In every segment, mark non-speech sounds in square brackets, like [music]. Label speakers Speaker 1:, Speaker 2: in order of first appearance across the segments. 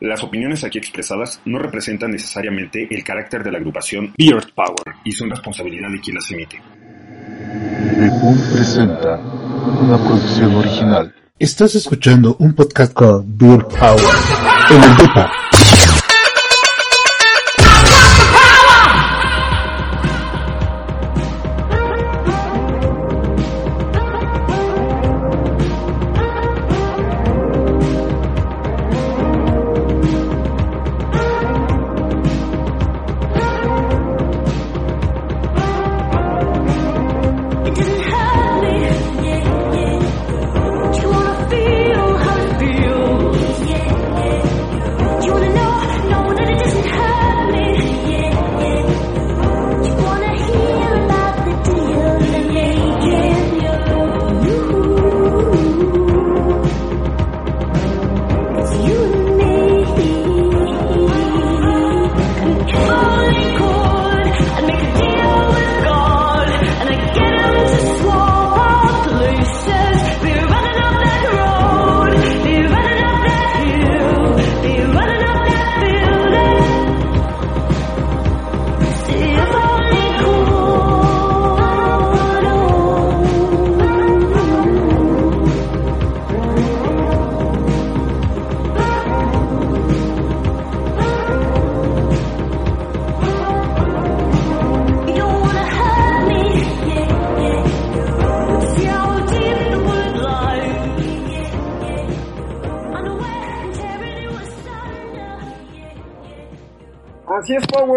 Speaker 1: Las opiniones aquí expresadas no representan necesariamente el carácter de la agrupación Beard Power y son responsabilidad de quien las emite.
Speaker 2: Repun presenta una producción original.
Speaker 3: Estás escuchando un podcast con Beard Power en el Depa.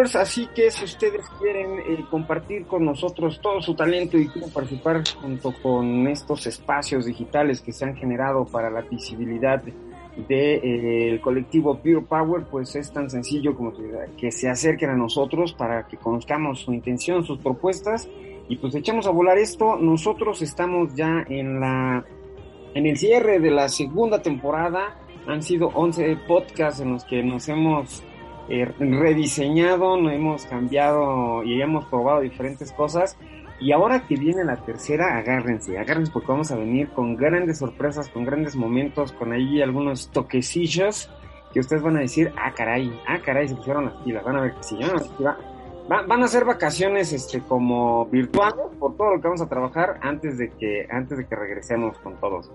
Speaker 4: Así que si ustedes quieren eh, compartir con nosotros todo su talento y quieren participar junto con estos espacios digitales que se han generado para la visibilidad del de, eh, colectivo Pure Power, pues es tan sencillo como que, que se acerquen a nosotros para que conozcamos su intención, sus propuestas y pues echamos a volar esto. Nosotros estamos ya en la en el cierre de la segunda temporada. Han sido 11 podcasts en los que nos hemos eh, rediseñado, nos hemos cambiado y hemos probado diferentes cosas. Y ahora que viene la tercera, agárrense, agárrense porque vamos a venir con grandes sorpresas, con grandes momentos, con ahí algunos toquecillos que ustedes van a decir, ah caray, ah caray, se pusieron las pilas, van a ver que sí, van a, van a ser vacaciones este como virtuales por todo lo que vamos a trabajar antes de que antes de que regresemos con todos.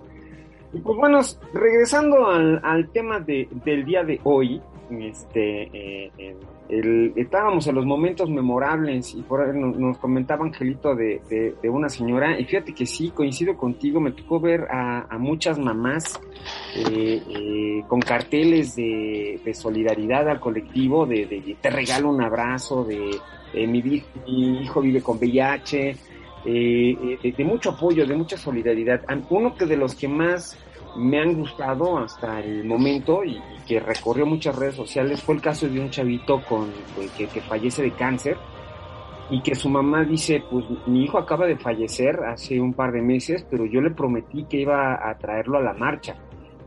Speaker 4: Y pues bueno, regresando al, al tema de, del día de hoy, este, eh, el- el- estábamos en los momentos memorables y por nos, nos comentaba Angelito de, de- una señora, y fíjate que sí, coincido contigo, me tocó ver a, muchas mamás eh, eh, con carteles de, solidaridad al colectivo, de, te regalo un abrazo, de, de mi, hijo vive con VIH, eh, eh, de, mucho apoyo, de mucha solidaridad. Uno que de los que más me han gustado hasta el momento y, y que recorrió muchas redes sociales fue el caso de un chavito con eh, que, que fallece de cáncer y que su mamá dice, pues mi hijo acaba de fallecer hace un par de meses, pero yo le prometí que iba a traerlo a la marcha.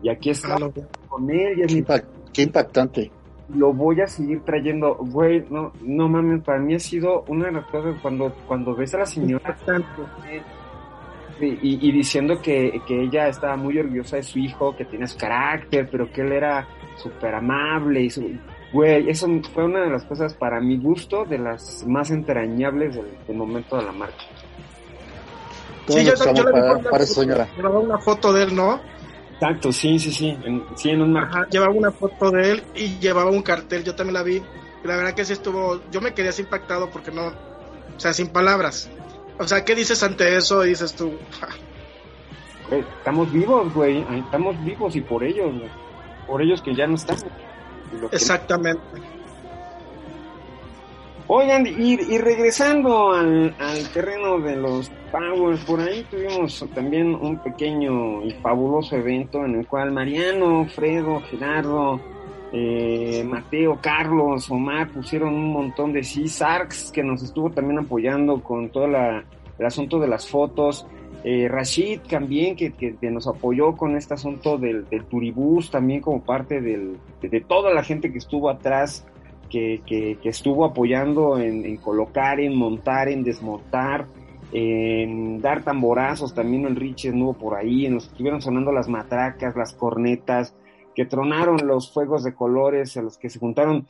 Speaker 4: Y aquí está
Speaker 5: Ah, no.
Speaker 4: con él y es
Speaker 5: Qué,
Speaker 4: mi
Speaker 5: impact- qué impactante.
Speaker 4: lo voy a seguir trayendo, güey, no, no mames, para mí ha sido una de las cosas cuando, cuando ves a la señora y, y- y diciendo que, que ella estaba muy orgullosa de su hijo, que tenía su carácter, pero que él era súper amable y su, güey, eso fue una de las cosas para mi gusto, de las más entrañables del, del momento de la marcha.
Speaker 6: Sí, yo,
Speaker 5: estamos
Speaker 6: yo le
Speaker 5: para,
Speaker 6: foto,
Speaker 5: señora.
Speaker 6: Llevaba una foto de él, ¿no?
Speaker 4: Exacto, sí, sí, sí, en, sí, en un.
Speaker 6: Ajá, llevaba una foto de él y llevaba un cartel, yo también la vi. Y la verdad que sí estuvo, yo me quedé así impactado porque no, o sea, sin palabras. O sea, ¿qué dices ante eso? Y dices tú, "Ja,
Speaker 4: Güey, estamos vivos, güey, ahí estamos vivos y por ellos, güey. por ellos que ya no están.
Speaker 6: Exactamente.
Speaker 4: Oigan, y, y regresando al, al terreno de los Powers, por ahí tuvimos también un pequeño y fabuloso evento en el cual Mariano, Fredo, Gerardo, eh, Mateo, Carlos, Omar pusieron un montón de sí, Sarks que nos estuvo también apoyando con todo la, el asunto de las fotos, eh, Rashid también que, que, que nos apoyó con este asunto del, del turibús también como parte de, toda la gente que estuvo atrás que, que, que estuvo apoyando en, en, colocar, en montar, en desmontar, en dar tamborazos, también el Richie estuvo por ahí, nos estuvieron sonando las matracas, las cornetas, que tronaron los fuegos de colores, a los que se juntaron,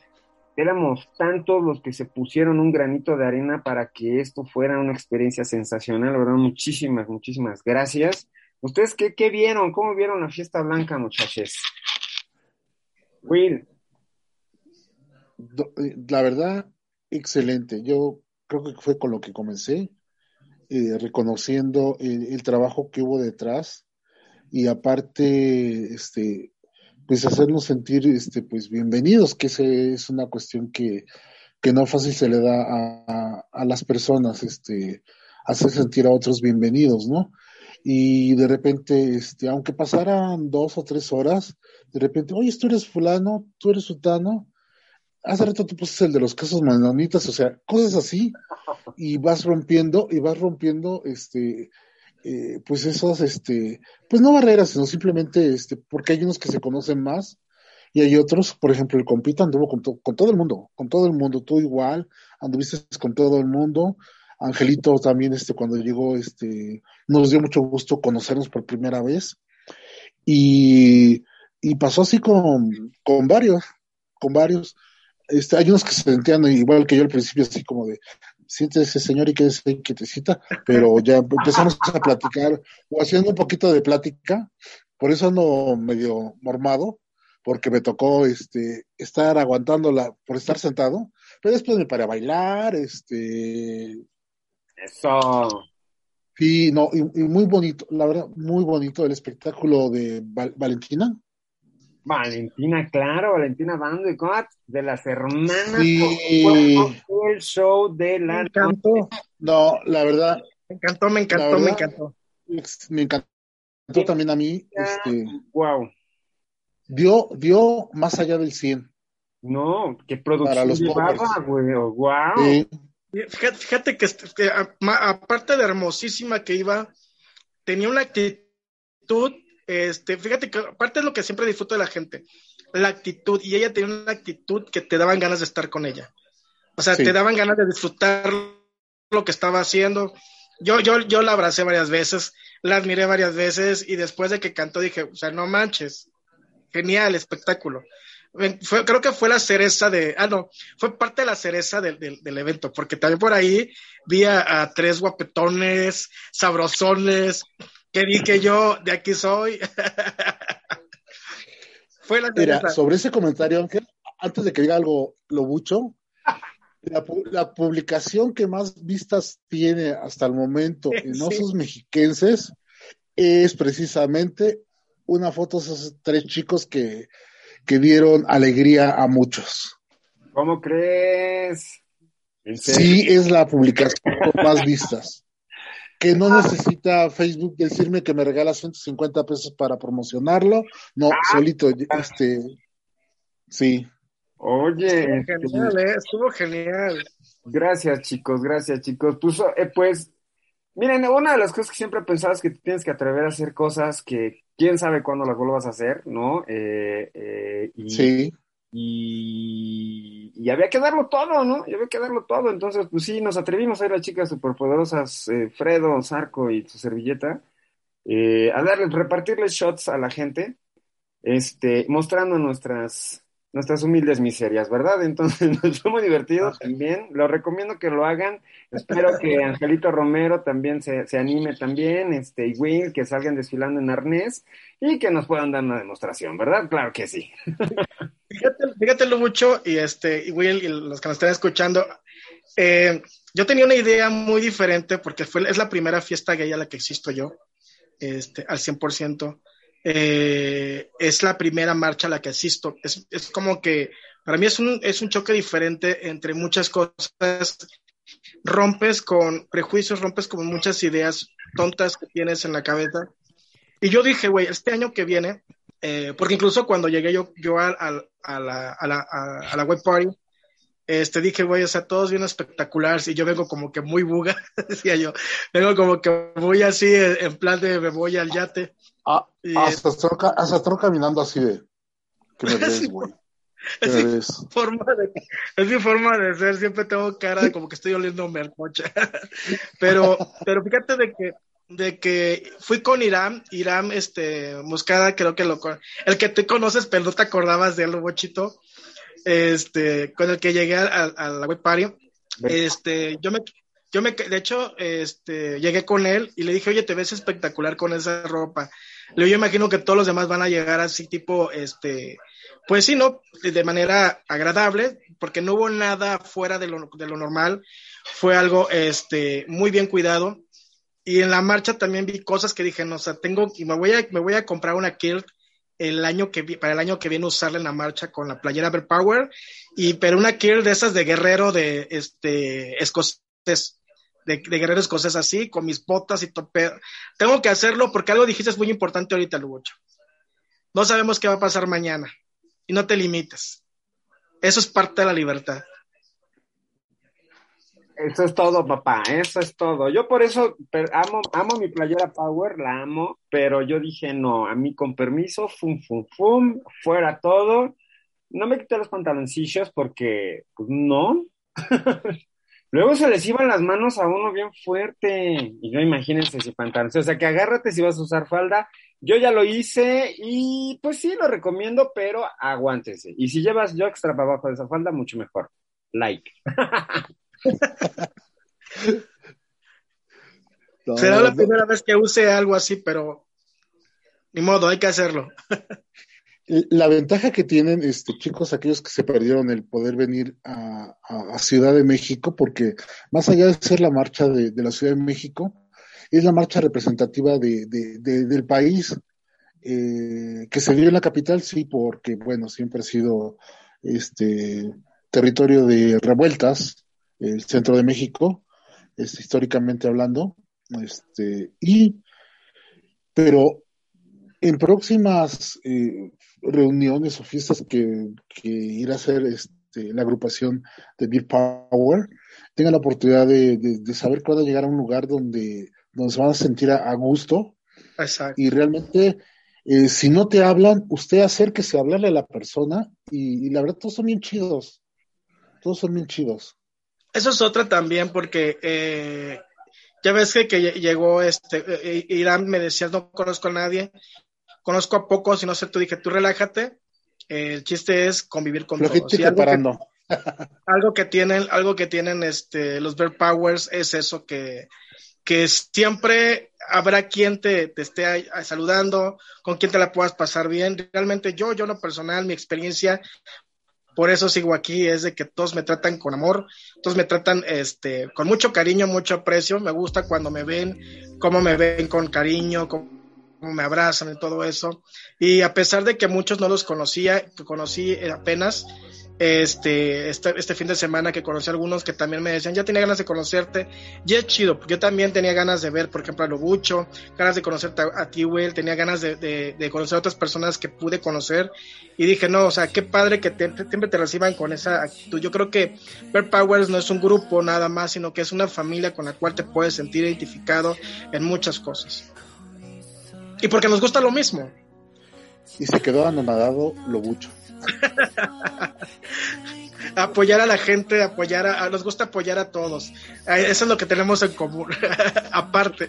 Speaker 4: éramos tantos los que se pusieron un granito de arena para que esto fuera una experiencia sensacional, verdad, muchísimas, muchísimas gracias. ¿Ustedes qué, qué vieron? ¿Cómo vieron la fiesta blanca, muchachos? Will.
Speaker 5: La verdad, excelente. Yo creo que fue con lo que comencé, eh, reconociendo el, trabajo que hubo detrás y aparte, este, pues hacernos sentir, este, pues bienvenidos, que ese es una cuestión que, que no fácil se le da a, a, a las personas, este, hacer sentir a otros bienvenidos, ¿no? y de repente, este, aunque pasaran dos o tres horas, de repente, oye, tú eres fulano, tú eres sutano, hace rato tú pusiste el de los casos manonitas, o sea, cosas así, y vas rompiendo, y vas rompiendo, este, eh, pues esos, este, pues no barreras, sino simplemente, este, porque hay unos que se conocen más, y hay otros, por ejemplo, el compita anduvo con, to con todo el mundo, con todo el mundo, tú igual, anduviste con todo el mundo, Angelito también, este, cuando llegó, este, nos dio mucho gusto conocernos por primera vez. Y, y pasó así con, con varios, con varios. Este, hay unos que se sentían igual que yo al principio, así como de, siéntese señor y quédese quietecita, pero ya empezamos a platicar, o haciendo un poquito de plática, por eso ando medio mormado, porque me tocó este estar aguantándola por estar sentado, pero después me paré a bailar, este
Speaker 4: eso.
Speaker 5: Sí, no, y, y, muy bonito, la verdad, muy bonito el espectáculo de Val Valentina.
Speaker 4: Valentina, claro, Valentina Bando y Cot, de las hermanas.
Speaker 5: Sí.
Speaker 4: El show de la.
Speaker 6: Me encantó.
Speaker 5: No, la verdad.
Speaker 6: Me encantó, me encantó, verdad, me encantó.
Speaker 5: Me encantó también a mí. Este,
Speaker 4: wow.
Speaker 5: Dio, dio más allá del 100.
Speaker 4: No, qué producción
Speaker 5: Para los
Speaker 4: llevaba, güey. Wow.
Speaker 5: Sí.
Speaker 6: Fíjate, fíjate que, que, aparte de hermosísima que iba, tenía una actitud, este, fíjate que aparte de lo que siempre disfruto de la gente, la actitud, y ella tenía una actitud que te daban ganas de estar con ella. O sea, sí. te daban ganas de disfrutar lo que estaba haciendo. Yo, yo, yo la abracé varias veces, la admiré varias veces, y después de que cantó dije, o sea, no manches, genial espectáculo fue, creo que fue la cereza de, ah, no, fue parte de la cereza del, del, del evento, porque también por ahí vi a, a, tres guapetones, sabrosones, que dije yo, de aquí soy. [laughs]
Speaker 5: fue la. Mira, sobre ese comentario, Ángel, antes de que diga algo lo bucho, la, la, publicación que más vistas tiene hasta el momento [laughs] en sí. Osos Mexiquenses es precisamente una foto de esos tres chicos que que dieron alegría a muchos.
Speaker 4: ¿Cómo crees?
Speaker 5: Sí, es la publicación con más vistas. Que no necesita Facebook decirme que me regala 150 pesos para promocionarlo. No, ah, solito, este, sí.
Speaker 4: Oye,
Speaker 6: estuvo genial, eh, estuvo genial.
Speaker 4: Gracias, chicos, gracias, chicos. Pues, eh, pues, miren, una de las cosas que siempre pensaba es que tienes que atrever a hacer cosas que quién sabe cuándo las vuelvas a hacer, ¿no? Eh, eh, y,
Speaker 5: sí.
Speaker 4: Y, y, había que darlo todo, ¿no? Y había que darlo todo. Entonces, pues sí, nos atrevimos a ir a chicas superpoderosas, eh, Fredo, Zarco y su servilleta, eh, a darles, repartirles shots a la gente, este, mostrando nuestras, nuestras humildes miserias, ¿verdad? [laughs] Entonces nos fue muy divertido también, lo recomiendo que lo hagan, espero que [laughs] Angelito Romero también se, se, anime también, este, y Will, que salgan desfilando en arnés y que nos puedan dar una demostración, ¿verdad? Claro que sí. [laughs]
Speaker 6: Fíjate, fíjatelo mucho, y este, y Will, y los que nos están escuchando, eh, yo tenía una idea muy diferente porque fue, es la primera fiesta gay a la que existo yo, este, al 100% eh, es la primera marcha a la que asisto. Es, es como que para mí es un, es un choque diferente entre muchas cosas. Rompes con prejuicios, rompes con muchas ideas tontas que tienes en la cabeza. Y yo dije, güey, este año que viene eh, porque incluso cuando llegué yo, yo a, a- a la, a, la, web party, este, dije, güey, o sea, todos bien espectaculares y yo vengo como que muy buga, [laughs] decía yo, vengo como que muy así, eh, en plan de me voy al yate.
Speaker 5: Ah,
Speaker 6: Y,
Speaker 5: hasta, estoy, hasta estoy caminando así de. ¿Qué me [laughs]
Speaker 6: Sí.
Speaker 5: ves?
Speaker 6: forma de, es mi forma de ser, siempre tengo cara de como que estoy oliendo mercocha. [laughs] pero, pero fíjate de que, de que fui con Iram, Iram, este, Muscada, creo que lo, con- el que tú conoces, pero no te acordabas de él, Bochito, este, con el que llegué a, a- a la web party, este, yo me, yo me, de hecho, este, llegué con él y le dije, oye, te ves espectacular con esa ropa. Le digo, yo imagino que todos los demás van a llegar así tipo, este, pues sí, ¿no? De de manera agradable, porque no hubo nada fuera de lo, de lo normal. Fue algo, este, muy bien cuidado. Y en la marcha también vi cosas que dije, no, o sea, tengo, y me voy a, me voy a comprar una kilt el año que para el año que viene usarla en la marcha con la playera Power y pero una kilt de esas de guerrero de este escocés de, de guerrero escocés así con mis botas y tope tengo que hacerlo porque algo dijiste es muy importante ahorita Lugocho. No sabemos qué va a pasar mañana y no te limites. Eso es parte de la libertad
Speaker 4: Eso es todo, papá, eso es todo. Yo por eso amo, amo mi playera Power, la amo, pero yo dije no, a mí con permiso, fum, fum, fum, fuera todo. No me quité los pantaloncillos porque, pues no. [laughs] Luego se les iban las manos a uno bien fuerte. Y yo imagínense si pantaloncillos. O sea, que agárrate si vas a usar falda. Yo ya lo hice y pues sí, lo recomiendo, pero aguántese. Y si llevas yo extra para abajo de esa falda, mucho mejor. Like. [laughs] [laughs]
Speaker 5: No,
Speaker 6: será la
Speaker 5: no,
Speaker 6: primera vez que use algo así pero ni modo hay que hacerlo.
Speaker 5: La ventaja que tienen, este, chicos, aquellos que se perdieron el poder venir a, a- a Ciudad de México, porque más allá de ser la marcha de, de la Ciudad de México, es la marcha representativa de- del país, eh, que se dio en la capital, sí, porque, bueno, siempre ha sido este territorio de revueltas, el centro de México, este, históricamente hablando, este, y, pero en próximas eh, reuniones o fiestas que, que irá a hacer este, la agrupación de Beer Power, tengan la oportunidad de, de- de saber que van a llegar a un lugar donde, donde se van a sentir a, a gusto.
Speaker 6: Exacto.
Speaker 5: Y realmente, eh, si no te hablan, usted acérquese a hablarle a la persona y, y la verdad todos son bien chidos, todos son bien chidos.
Speaker 6: Eso es otra también porque eh, ya ves que, que lle- llegó este eh, Irán me decía no conozco a nadie, conozco a pocos y no sé, tú dije tú relájate, eh, el chiste es convivir con todos. Algo, que,
Speaker 5: preparando. [laughs]
Speaker 6: algo que tienen, algo que tienen este los Bear Powers es eso que que siempre habrá quien te, te esté saludando, con quien te la puedas pasar bien. Realmente yo, yo lo personal, mi experiencia por eso sigo aquí, es de que todos me tratan con amor, todos me tratan este, con mucho cariño, mucho aprecio, me gusta cuando me ven, cómo me ven con cariño, cómo me abrazan y todo eso. Y a pesar de que muchos no los conocía, que conocí apenas, este, este, este fin de semana que conocí a algunos que también me decían, ya tenía ganas de conocerte, y es chido, porque yo también tenía ganas de ver, por ejemplo, a Lobucho, ganas de conocerte a, a ti, Will, tenía ganas de, de, conocer a otras personas que pude conocer, y dije, no, o sea, qué padre que te- siempre te reciban con esa actitud. Yo creo que Bear Powers no es un grupo nada más, sino que es una familia con la cual te puedes sentir identificado en muchas cosas. Y porque nos gusta lo mismo.
Speaker 5: Y se quedó anonadado lo mucho. [laughs]
Speaker 6: apoyar a la gente, apoyar a, nos gusta apoyar a todos. Eso es lo que tenemos en común. [laughs] Aparte.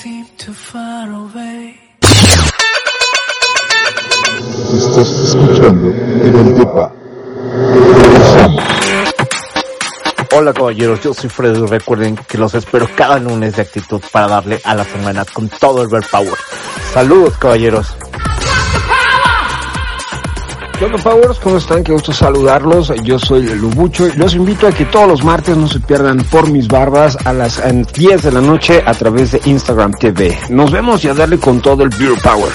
Speaker 7: seem too far away
Speaker 3: Estás escuchando en el DEPA.
Speaker 8: Hola caballeros, yo soy Freddy. Recuerden que los espero cada lunes de actitud para darle a la semana con todo el Bear Power. Saludos caballeros.
Speaker 9: ¿Qué onda, Powers? ¿Cómo están? Qué gusto saludarlos. Yo soy Lubucho y los invito a que todos los martes no se pierdan por mis barbas a las eh, 10 de la noche a través de Instagram TV. Nos vemos y a darle con todo el Beer Power.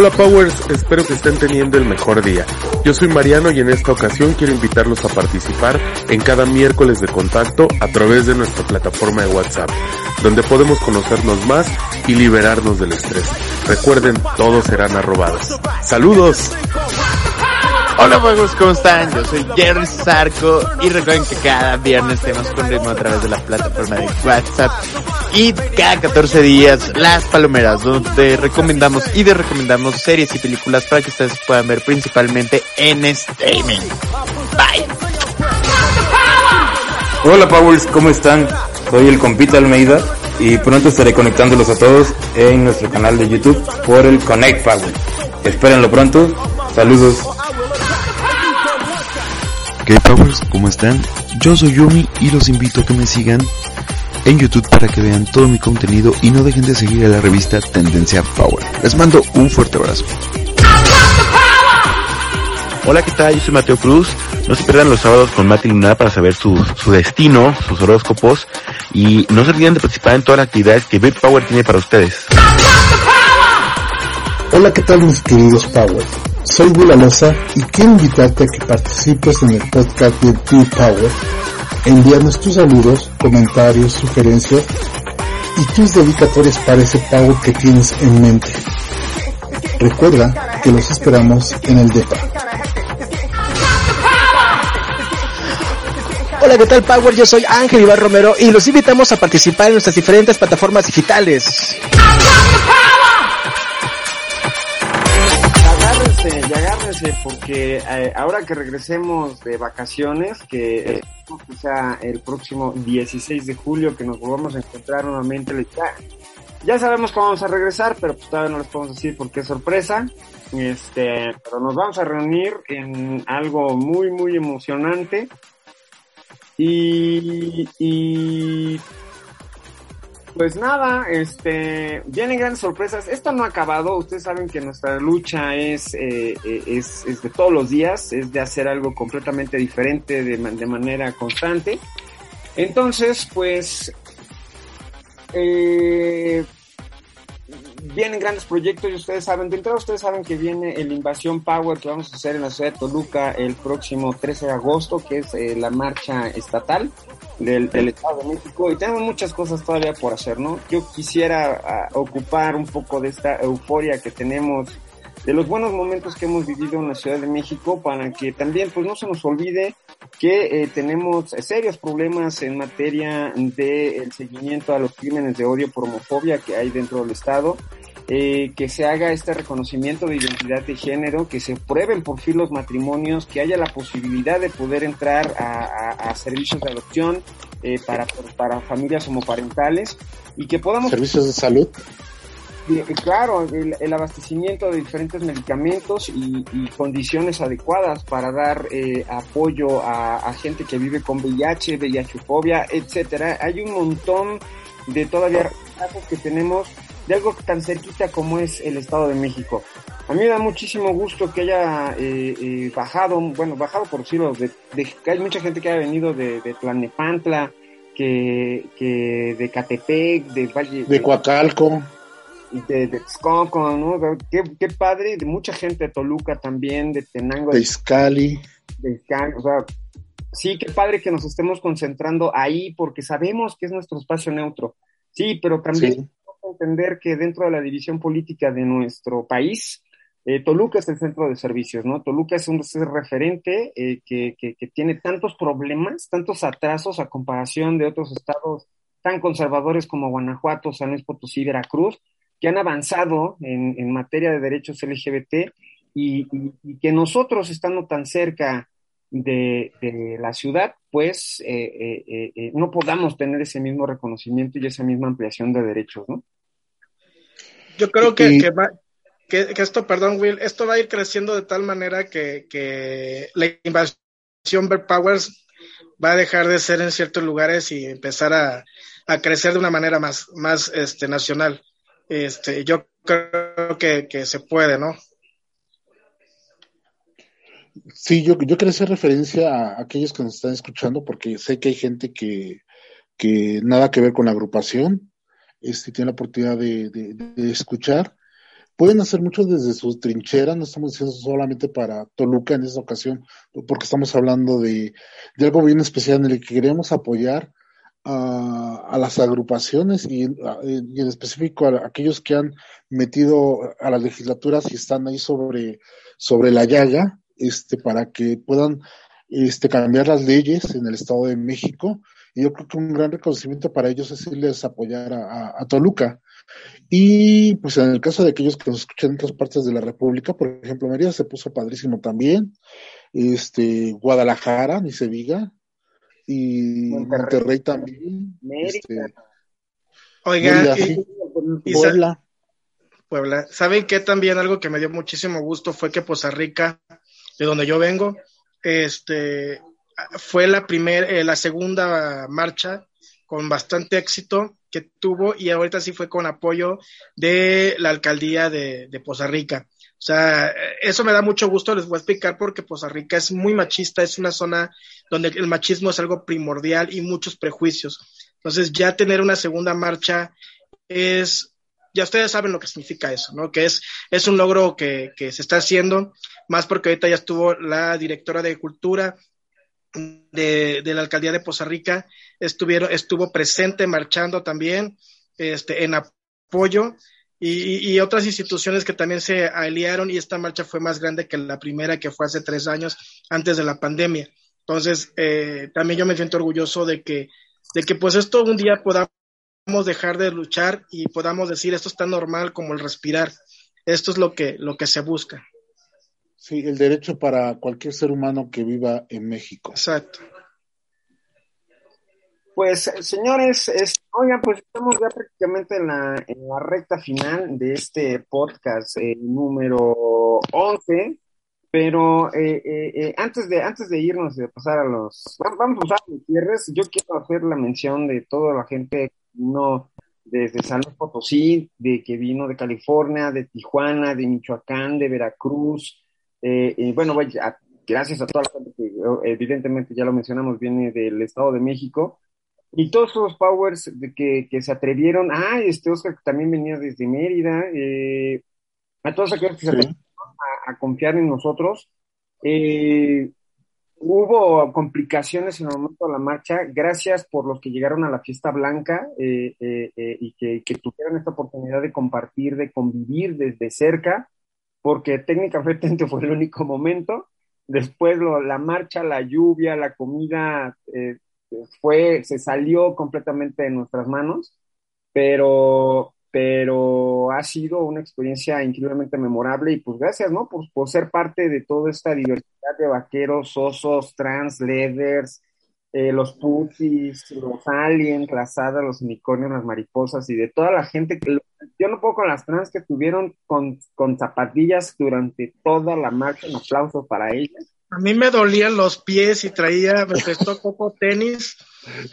Speaker 10: Hola Powers, espero que estén teniendo el mejor día. Yo soy Mariano y en esta ocasión quiero invitarlos a participar en cada miércoles de contacto a través de nuestra plataforma de WhatsApp, donde podemos conocernos más y liberarnos del estrés. Recuerden, todos serán arrobados. ¡Saludos!
Speaker 11: Hola amigos, ¿cómo están? Yo soy Jerry Sarco y recuerden que cada viernes tenemos con ritmo a través de la plataforma de WhatsApp y cada 14 días las palomeras donde recomendamos y de recomendamos series y películas para que ustedes puedan ver principalmente en streaming. Bye.
Speaker 12: Hola Powers, ¿cómo están? Soy el compita Almeida y pronto estaré conectándolos a todos en nuestro canal de YouTube por el Connect Power. Espérenlo pronto. Saludos.
Speaker 13: K-Powers, ¿cómo están? Yo soy Yumi y los invito a que me sigan en YouTube para que vean todo mi contenido y no dejen de seguir a la revista Tendencia Power. Les mando un fuerte abrazo.
Speaker 14: Hola, ¿qué tal? Yo soy Mateo Cruz. No se pierdan los sábados con Mati Luna para saber su, su destino, sus horóscopos y no se olviden de participar en todas las actividades que Big Power tiene para ustedes.
Speaker 3: Hola, ¿qué tal mis queridos Power? Soy Will Alosa y quiero invitarte a que participes en el podcast de Bill Power. Envíanos tus saludos, comentarios, sugerencias y tus dedicatorias para ese Power que tienes en mente. Recuerda que los esperamos en el DEPA.
Speaker 15: Hola, ¿qué tal Power? Yo soy Ángel Iván Romero y los invitamos a participar en nuestras diferentes plataformas digitales.
Speaker 4: Porque eh, ahora que regresemos de vacaciones, que que sea el próximo 16 de julio que nos volvamos a encontrar nuevamente, ya, ya sabemos cómo vamos a regresar, pero pues todavía no les podemos decir porque es sorpresa. Este, pero nos vamos a reunir en algo muy muy emocionante y, y pues nada, este, vienen grandes sorpresas. Esto no ha acabado. Ustedes saben que nuestra lucha es, eh, eh, es, es de todos los días, es de hacer algo completamente diferente de, de manera constante. Entonces, pues, eh, vienen grandes proyectos y ustedes saben, de entrada ustedes saben que viene el Invasión Power que vamos a hacer en la ciudad de Toluca el próximo 13 de agosto, que es eh, la marcha estatal del, del Estado de México y tenemos muchas cosas todavía por hacer, ¿no? Yo quisiera ah, ocupar un poco de esta euforia que tenemos de los buenos momentos que hemos vivido en la Ciudad de México para que también pues no se nos olvide que eh, tenemos serios problemas en materia del seguimiento a los crímenes de odio por homofobia que hay dentro del Estado, eh, que se haga este reconocimiento de identidad de género, que se prueben por fin los matrimonios, que haya la posibilidad de poder entrar a, a- a servicios de adopción eh, para, para familias homoparentales y que podamos
Speaker 5: Servicios de salud.
Speaker 4: Eh, claro, el, abastecimiento de diferentes medicamentos y, y condiciones adecuadas para dar eh, apoyo a, gente que vive con VIH, VIH-fobia, etcétera. Hay un montón de todavía casos que tenemos de algo tan cerquita como es el Estado de México. A mí me da muchísimo gusto que haya eh, eh, bajado, bueno, bajado por decirlo, de, de- hay mucha gente que haya venido de, de Tlalnepantla, que, que de Catepec, de Valle
Speaker 5: De Coacalco.
Speaker 4: De, de Texcoco, ¿no? Qué, qué padre, de mucha gente de Toluca también, de Tenango,
Speaker 5: De Izcali.
Speaker 4: de Izcali, o sea, sí, qué padre que nos estemos concentrando ahí porque sabemos que es nuestro espacio neutro. Sí, pero también
Speaker 5: Sí.
Speaker 4: que entender que dentro de la división política de nuestro país, eh, Toluca es el centro de servicios, ¿no? Toluca es un es referente eh, que, que, que tiene tantos problemas, tantos atrasos a comparación de otros estados tan conservadores como Guanajuato, San Luis Potosí, Veracruz, que han avanzado en, en materia de derechos LGBT y, y- y que nosotros, estando tan cerca de, de la ciudad, pues eh, eh, eh, eh, no podamos tener ese mismo reconocimiento y esa misma ampliación de derechos, ¿no?
Speaker 6: Yo creo que,
Speaker 4: Y-
Speaker 6: que, va- que- que esto, perdón, Will, esto va a ir creciendo de tal manera que, que la invasión Bear Powers va a dejar de ser en ciertos lugares y empezar a, a crecer de una manera más, más este, nacional. Este, yo creo que, que se puede, ¿no?
Speaker 5: Sí, yo, yo quería hacer referencia a aquellos que nos están escuchando porque sé que hay gente que, que nada que ver con la agrupación, este, tiene la oportunidad de, de- escuchar. Pueden hacer mucho desde sus trincheras, no estamos diciendo solamente para Toluca en esta ocasión, porque estamos hablando de, de algo bien especial en el que queremos apoyar a, las agrupaciones y, a- y en específico a aquellos que han metido a las legislaturas y están ahí sobre, sobre la llaga, este, para que puedan este, cambiar las leyes en el Estado de México. Y yo creo que un gran reconocimiento para ellos es irles a apoyar a, a- Toluca. Y pues en el caso de aquellos que nos escuchan en otras partes de la República, por ejemplo, Mérida se puso padrísimo también, este, Guadalajara, ni se diga, y
Speaker 4: Monterrey.
Speaker 5: Monterrey, también, este,
Speaker 6: y- y sa-
Speaker 5: Puebla.
Speaker 6: Puebla. ¿Saben qué? También algo que me dio muchísimo gusto fue que Poza Rica, de donde yo vengo, este, fue la primera, la segunda marcha con bastante éxito que tuvo y ahorita sí fue con apoyo de la alcaldía de, de Poza Rica. O sea, eso me da mucho gusto, les voy a explicar porque Poza Rica es muy machista, es una zona donde el machismo es algo primordial y muchos prejuicios. Entonces ya tener una segunda marcha es, ya ustedes saben lo que significa eso, ¿no? Que es, es un logro que, que se está haciendo, más porque ahorita ya estuvo la directora de Cultura de, de la alcaldía de Poza Rica, estuvieron, estuvo presente marchando también, este, en apoyo, y, y- otras instituciones que también se aliaron, y esta marcha fue más grande que la primera, que fue hace tres años, antes de la pandemia. Entonces, eh, también yo me siento orgulloso de que, de que pues esto un día podamos dejar de luchar y podamos decir esto es tan normal como el respirar. Esto es lo que, lo que se busca.
Speaker 5: Sí, el derecho para cualquier ser humano que viva en México.
Speaker 6: Exacto.
Speaker 4: Pues, señores, es, oigan, pues estamos ya prácticamente en la, en la recta final de este podcast eh, número 11, pero eh, eh, eh, antes de antes de irnos y de pasar a los... va- Vamos a usar los cierres, yo quiero hacer la mención de toda la gente que vino desde San Luis Potosí, de que vino de California, de Tijuana, de Michoacán, de Veracruz, eh, y bueno, vaya, a- gracias a toda la gente que eh, evidentemente ya lo mencionamos, viene del Estado de México. Y todos esos powers de que, que se atrevieron, ah, este Oscar que también venía desde Mérida, eh, a todos aquellos que se atrevieron a, confiar en nosotros. Eh, hubo complicaciones en el momento de la marcha, gracias por los que llegaron a la fiesta blanca eh, eh, eh, y que, tuvieron esta oportunidad de compartir, de convivir desde cerca, porque técnicamente [laughs] fue el único momento. después la marcha, la lluvia, la comida, fue, se salió completamente de nuestras manos, pero, pero ha sido una experiencia increíblemente memorable y pues gracias, ¿no? Por, por ser parte de toda esta diversidad de vaqueros, osos, trans, leathers, eh, los putis, los aliens, las hadas, los unicornios, las mariposas y de toda la gente que yo no puedo con las trans que estuvieron con, con zapatillas durante toda la marcha, un aplauso para ellas.
Speaker 6: A mí me dolían los pies y traía, me prestó Coco tenis,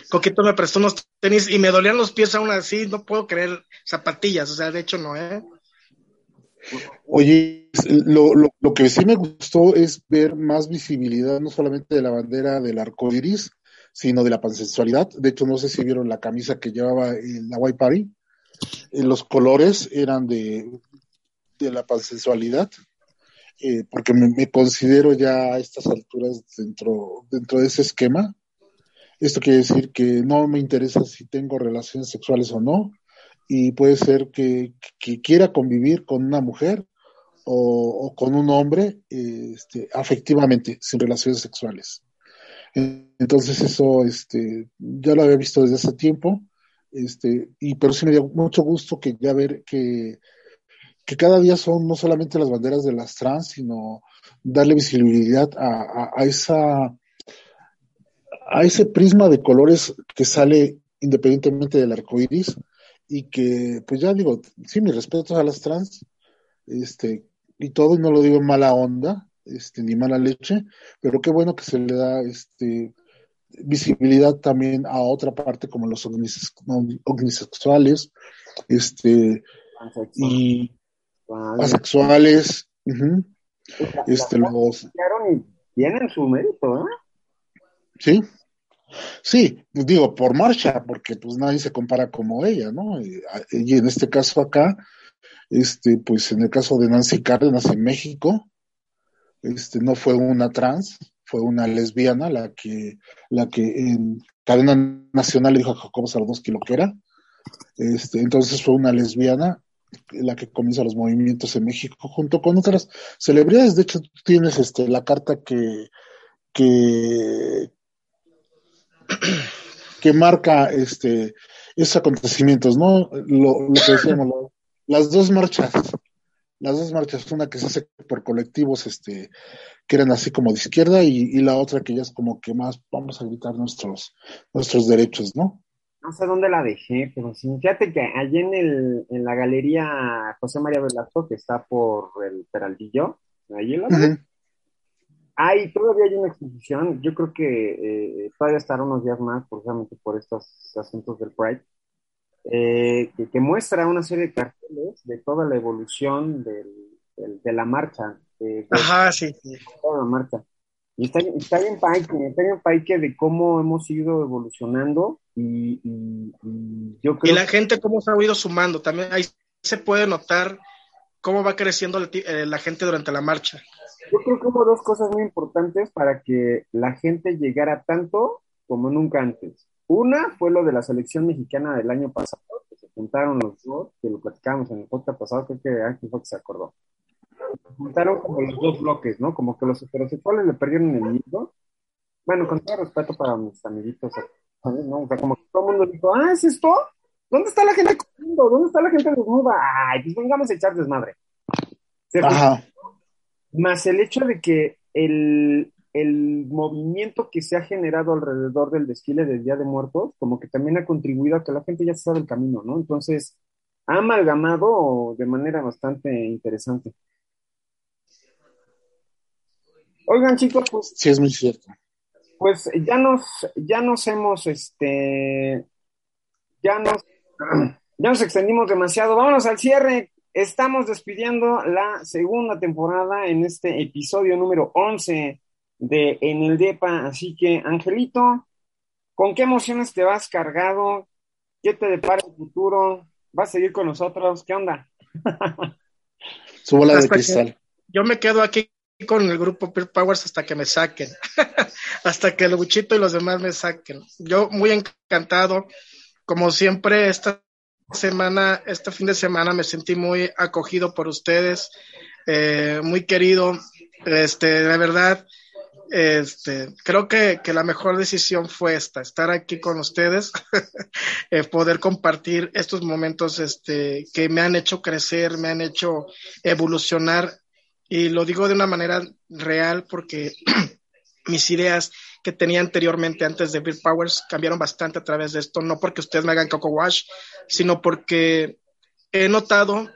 Speaker 6: Coquito me prestó unos tenis y me dolían los pies aún así, no puedo creer zapatillas, o sea, de hecho no, ¿eh?
Speaker 5: Oye, lo, lo, lo que sí me gustó es ver más visibilidad, no solamente de la bandera del arco iris, sino de la pansexualidad. De hecho, no sé si vieron la camisa que llevaba el Hawaii Party. Eh, los colores eran de, de la pansexualidad, eh, porque me, me considero ya a estas alturas dentro, dentro de ese esquema. Esto quiere decir que no me interesa si tengo relaciones sexuales o no, y puede ser que, que quiera convivir con una mujer o, o con un hombre este, afectivamente, sin relaciones sexuales. Entonces eso este, ya lo había visto desde hace tiempo, este, y pero sí me dio mucho gusto que ya ver que, que cada día son no solamente las banderas de las trans, sino darle visibilidad a, a, a esa a ese prisma de colores que sale independientemente del arco iris y que, pues ya digo, sí, mis respetos a las trans, este, y todo, y no lo digo en mala onda, este, ni mala leche, pero qué bueno que se le da este visibilidad también a otra parte como los omnisex- omnisexuales, este, y asexuales, este, los,
Speaker 4: y tienen su mérito, ¿eh?
Speaker 5: Sí, sí, digo, por marcha, porque pues nadie se compara como ella, ¿no? Y, en este caso acá, este, pues en el caso de Nancy Cárdenas en México, este, no fue una trans, fue una lesbiana la que, la que en cadena nacional le dijo a Jacobo Zabludowski lo que era, este, entonces fue una lesbiana la que comienza los movimientos en México junto con otras celebridades, de hecho tú tienes este, la carta que, que, que marca este esos acontecimientos, ¿no? Lo, lo que decíamos, lo- las dos marchas, las dos marchas, una que se hace por colectivos, este, que eran así como de izquierda, y, y la otra que ya es como que más vamos a gritar nuestros, nuestros derechos, ¿no?
Speaker 4: No sé dónde la dejé, pero fíjate que allí en, el, en la galería José María Velasco, que está por el Peraldillo, ahí en la
Speaker 5: Ujú.
Speaker 4: Hay, todavía hay una exposición, yo creo que eh, todavía estará unos días más, precisamente por estos asuntos del Pride, eh, que, que muestra una serie de carteles de toda la evolución del, del- de la marcha, de, de
Speaker 6: Ajá, sí.
Speaker 4: toda la marcha. Y está, está bien paique, está bien paique de cómo hemos ido evolucionando y, y- y yo
Speaker 6: Y
Speaker 4: creo
Speaker 6: la gente cómo se ha ido sumando, también ahí se puede notar cómo va creciendo la, eh, la gente durante la marcha.
Speaker 4: Yo creo que hubo dos cosas muy importantes para que la gente llegara tanto como nunca antes. Una fue lo de la selección mexicana del año pasado, que se juntaron los dos, que lo platicábamos en el podcast pasado, creo que Ángel fue que se acordó. Se juntaron como los dos bloques, ¿no? Como que los heterosexuales le perdieron el miedo. Bueno, con todo respeto para mis amiguitos, ¿sabes? ¿no? O sea, como que todo el mundo dijo, ah, ¿es esto? ¿Dónde está la gente comiendo? ¿Dónde está la gente desnuda? Ay, pues vengamos a echar desmadre. Se
Speaker 5: Ajá.
Speaker 4: Más el hecho de que el, el movimiento que se ha generado alrededor del desfile del Día de Muertos, como que también ha contribuido a que la gente ya se sabe el camino, ¿no? Entonces, ha amalgamado de manera bastante interesante. Oigan, chicos, pues,
Speaker 5: Sí, es muy cierto.
Speaker 4: pues ya nos, ya nos hemos, este, ya nos, [clears throat] ya nos extendimos demasiado. Vámonos al cierre. Estamos despidiendo la segunda temporada en este episodio número 11 de En el DEPA. Así que, Angelito, ¿con qué emociones te vas cargado? ¿Qué te depara el futuro? ¿Vas a seguir con nosotros? ¿Qué onda? [laughs]
Speaker 5: Su bola de cristal.
Speaker 6: Yo me quedo aquí con el grupo Peer Powers hasta que me saquen, [laughs] hasta que el Buchito y los demás me saquen. Yo muy encantado, como siempre, esta semana, este fin de semana me sentí muy acogido por ustedes, eh, muy querido, este, de verdad, Este, creo que, que la mejor decisión fue esta, estar aquí con ustedes, [laughs] eh, poder compartir estos momentos este, que me han hecho crecer, me han hecho evolucionar. Y lo digo de una manera real porque [clears throat] mis ideas que tenía anteriormente antes de Beer Powers cambiaron bastante a través de esto, no porque ustedes me hagan coco wash, sino porque he notado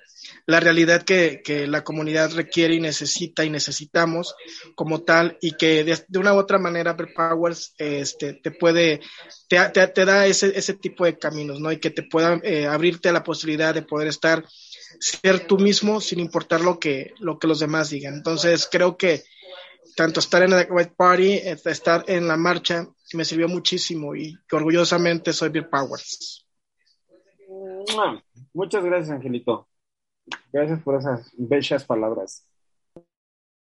Speaker 6: la realidad que, que la comunidad requiere y necesita y necesitamos como tal y que de, una u otra manera Beer Powers este, te puede, te, te, te da ese, ese tipo de caminos, ¿no? Y que te pueda eh, abrirte a la posibilidad de poder estar, ser tú mismo sin importar lo que, lo que los demás digan. Entonces creo que tanto estar en la White Party, eh, estar en la marcha, me sirvió muchísimo y orgullosamente soy Beer Powers.
Speaker 4: Muchas gracias, Angelito. Gracias por esas bellas palabras.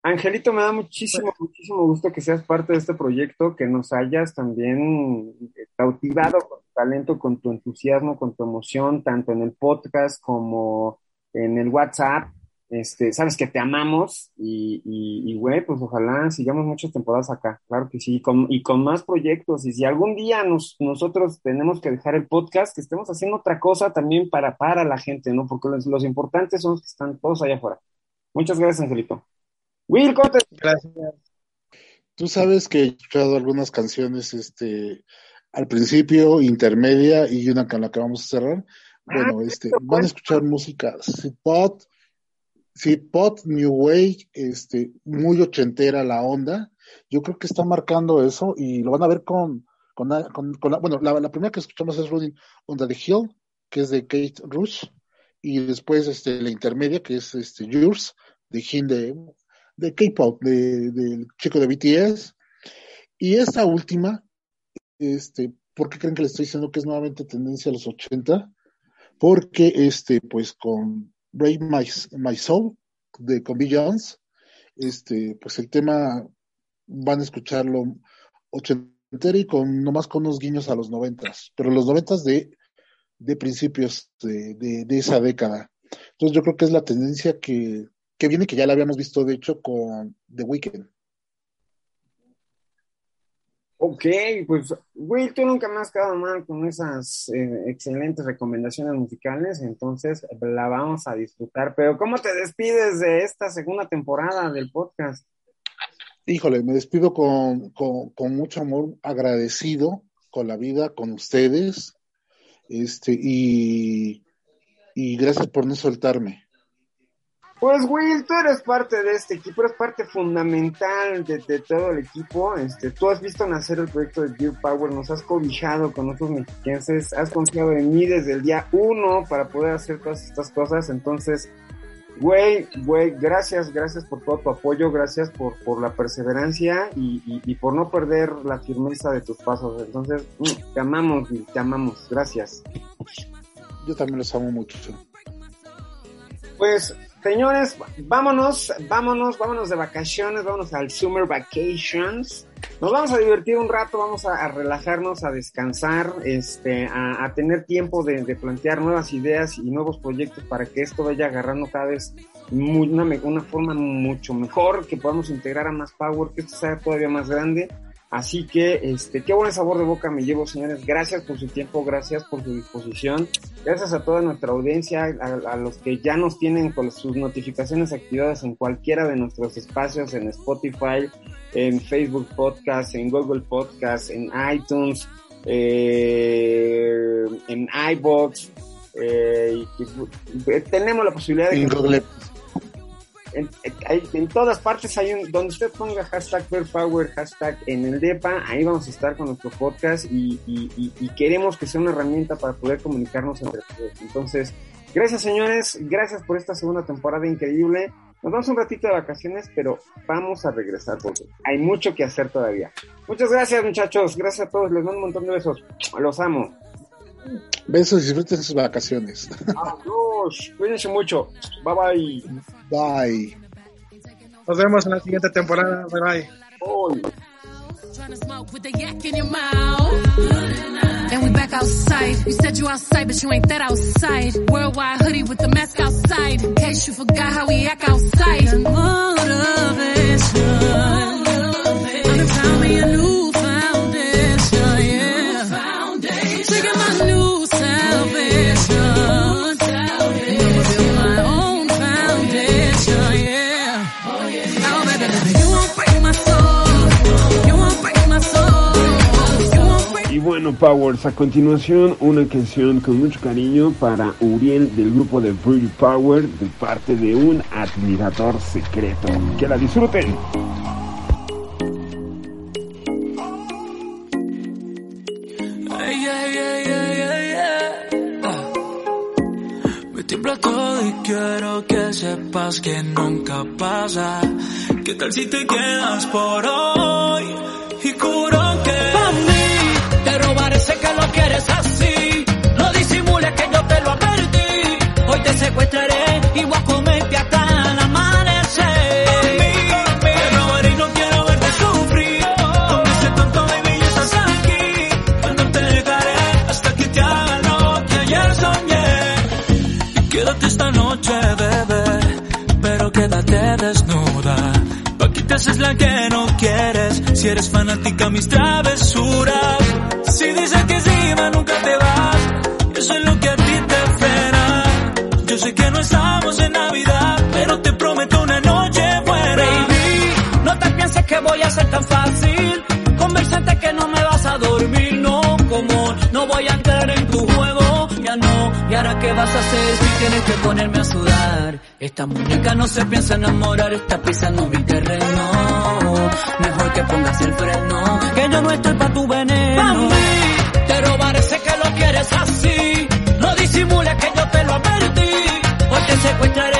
Speaker 4: Angelito, me da muchísimo, muchísimo gusto que seas parte de este proyecto, que nos hayas también cautivado con tu talento, con tu entusiasmo, con tu emoción, tanto en el podcast como en el WhatsApp. Este, sabes que te amamos y, güey, pues ojalá sigamos muchas temporadas acá, claro que sí, y con, y con más proyectos. Y si algún día nos, nosotros tenemos que dejar el podcast, que estemos haciendo otra cosa también para, para la gente, ¿no? Porque los, los importantes son los que están todos allá afuera. Muchas gracias, Angelito. Will, ¿cómo te...
Speaker 6: Gracias.
Speaker 5: Tú sabes que he escuchado algunas canciones, este, al principio, intermedia y una con la que vamos a cerrar. Bueno, este, van a escuchar música pop, sí, pop, New Wave, este, muy ochentera la onda. Yo creo que está marcando eso y lo van a ver con, con, la, bueno, la, primera que escuchamos es Running on the Hill, que es de Kate Rush, y después este, la intermedia, que es este, Yours, de Jin de, de K-pop, del de chico de BTS. Y esta última, este, ¿por qué creen que le estoy diciendo que es nuevamente tendencia a los 80? Porque, este, pues con Break My, My Soul de con Jones, este, pues el tema van a escucharlo ochentero y con nomás con unos guiños a los noventas, pero los noventas de, de principios de, de, de, esa década. Entonces yo creo que es la tendencia que, que viene, que ya la habíamos visto de hecho con The Weeknd.
Speaker 4: Ok, pues, güey, tú nunca me has quedado mal con esas eh, excelentes recomendaciones musicales, entonces la vamos a disfrutar. Pero, ¿cómo te despides de esta segunda temporada del podcast?
Speaker 5: Híjole, me despido con, con, con mucho amor, agradecido con la vida, con ustedes, este, y, y gracias por no soltarme.
Speaker 4: Pues Will, tú eres parte de este equipo, eres parte fundamental de, de, todo el equipo. Este, tú has visto nacer el proyecto de Beer Power, nos has cobijado con otros mexiquenses, has confiado en mí desde el día uno para poder hacer todas estas cosas. Entonces, güey, güey, gracias, gracias por todo tu apoyo, gracias por, por la perseverancia y, y, y por no perder la firmeza de tus pasos. Entonces, mm, te amamos, te amamos, gracias.
Speaker 5: Yo también los amo mucho.
Speaker 4: Pues Señores, vámonos, vámonos, vámonos de vacaciones, vámonos al Summer Vacations. Nos vamos a divertir un rato, vamos a, relajarnos, a descansar, este, a, tener tiempo de, de, plantear nuevas ideas y nuevos proyectos para que esto vaya agarrando cada vez muy, una, una forma mucho mejor, que podamos integrar a más power, que esto sea todavía más grande. Así que, este, qué buen sabor de boca me llevo, señores. Gracias por su tiempo, gracias por su disposición. Gracias a toda nuestra audiencia, a, a, los que ya nos tienen con sus notificaciones activadas en cualquiera de nuestros espacios, en Spotify, en Facebook Podcast, en Google Podcast, en iTunes, eh, en iBox. Eh, tenemos la posibilidad de...
Speaker 5: Google
Speaker 4: en, todas partes hay un, donde usted ponga hashtag Power, hashtag en el DEPA, ahí vamos a estar con nuestro podcast y, y, queremos que sea una herramienta para poder comunicarnos entre todos. Entonces, gracias señores, gracias por esta segunda temporada increíble. Nos vamos un ratito de vacaciones, pero vamos a regresar porque hay mucho que hacer todavía. Muchas gracias muchachos, gracias a todos, les mando un montón de besos, los amo.
Speaker 5: Besos y disfruten sus vacaciones.
Speaker 4: Adiós, cuídense mucho. Bye bye.
Speaker 5: Bye.
Speaker 6: Nos vemos en la siguiente temporada. Bye bye.
Speaker 4: Bye.
Speaker 7: And we back outside. You said you outside, but you ain't that outside. Worldwide hoodie with the mask outside. In case you forgot how we act outside. Motivation.
Speaker 9: Bueno, Powers, a continuación una canción con mucho cariño para Uriel del grupo de Pretty Power de parte de un admirador secreto. Que la disfruten.
Speaker 7: Me tiembla todo y quiero que sepas que nunca pasa. ¿Qué tal si te quedas por hoy? Y juro
Speaker 16: te secuestraré y voy a comerte hasta el amanecer.
Speaker 7: te robaré y no quiero verte sufrir. Con ese tonto baby ya estás aquí. No te dejaré hasta que te haga lo que ayer soñé. Y quédate esta noche, bebé. Pero quédate desnuda. Pa' que te haces la que no quieres. Si eres fanática mis travesuras. No.
Speaker 16: ¿Y ahora qué vas a hacer si tienes que ponerme a sudar? Esta muñeca no se piensa enamorar, está pisando mi terreno. Mejor que pongas el freno, que yo no estoy pa' tu veneno. Pa' mí, te robaré, sé que lo quieres así. No disimules que yo te lo advertí. Hoy te secuestraré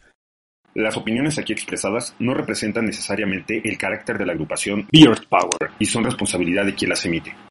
Speaker 1: Las opiniones aquí expresadas no representan necesariamente el carácter de la agrupación Beard Power y son responsabilidad de quien las emite.